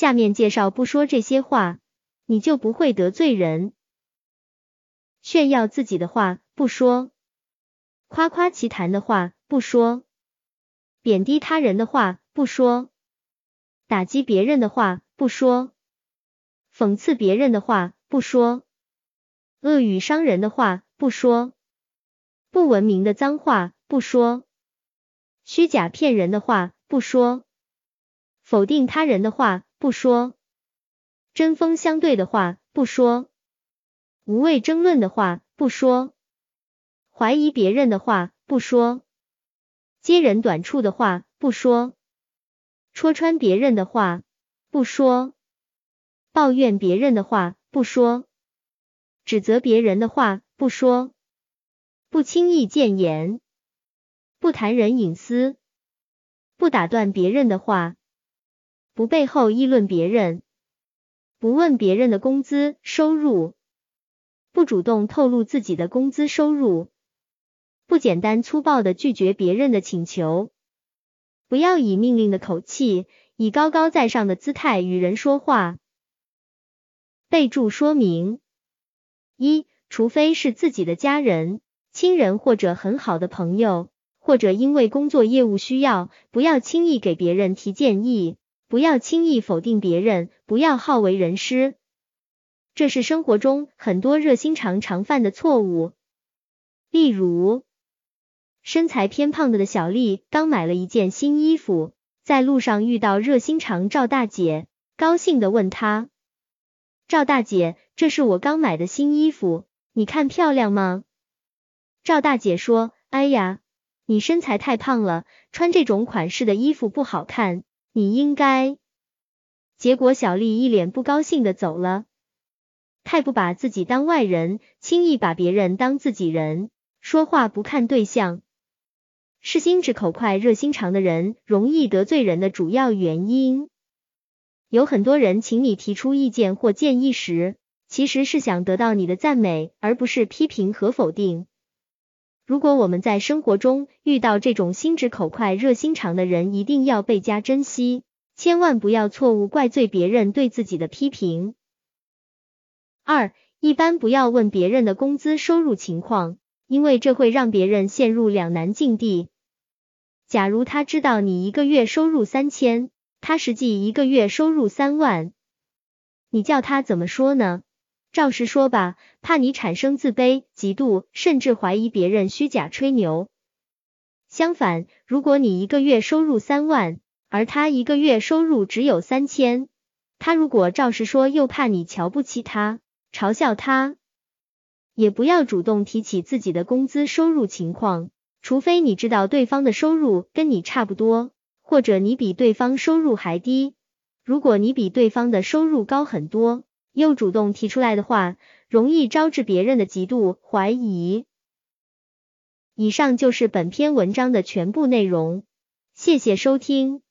下面介绍不说这些话，你就不会得罪人。炫耀自己的话不说，夸夸其谈的话不说，贬低他人的话不说，打击别人的话不说，讽刺别人的话不说，恶语伤人的话不说，不文明的脏话不说，虚假骗人的话不说，否定他人的话不说，针锋相对的话不说。无谓争论的话不说，怀疑别人的话不说，揭人短处的话不说，戳穿别人的话不说，抱怨别人的话不说，指责别人的话不说，不轻易谏言，不谈人隐私，不打断别人的话，不背后议论别人，不问别人的工资收入。不主动透露自己的工资收入，不简单粗暴的拒绝别人的请求，不要以命令的口气，以高高在上的姿态与人说话。备注说明：一、除非是自己的家人、亲人或者很好的朋友，或者因为工作业务需要，不要轻易给别人提建议，不要轻易否定别人，不要好为人师。这是生活中很多热心肠常犯的错误。例如，身材偏胖的的小丽刚买了一件新衣服，在路上遇到热心肠赵大姐，高兴的问她：“赵大姐，这是我刚买的新衣服，你看漂亮吗？”赵大姐说：“哎呀，你身材太胖了，穿这种款式的衣服不好看，你应该……”结果小丽一脸不高兴的走了。太不把自己当外人，轻易把别人当自己人，说话不看对象，是心直口快、热心肠的人容易得罪人的主要原因。有很多人请你提出意见或建议时，其实是想得到你的赞美，而不是批评和否定。如果我们在生活中遇到这种心直口快、热心肠的人，一定要倍加珍惜，千万不要错误怪罪别人对自己的批评。二，一般不要问别人的工资收入情况，因为这会让别人陷入两难境地。假如他知道你一个月收入三千，他实际一个月收入三万，你叫他怎么说呢？照实说吧，怕你产生自卑、嫉妒，甚至怀疑别人虚假吹牛。相反，如果你一个月收入三万，而他一个月收入只有三千，他如果照实说，又怕你瞧不起他。嘲笑他，也不要主动提起自己的工资收入情况，除非你知道对方的收入跟你差不多，或者你比对方收入还低。如果你比对方的收入高很多，又主动提出来的话，容易招致别人的嫉妒怀疑。以上就是本篇文章的全部内容，谢谢收听。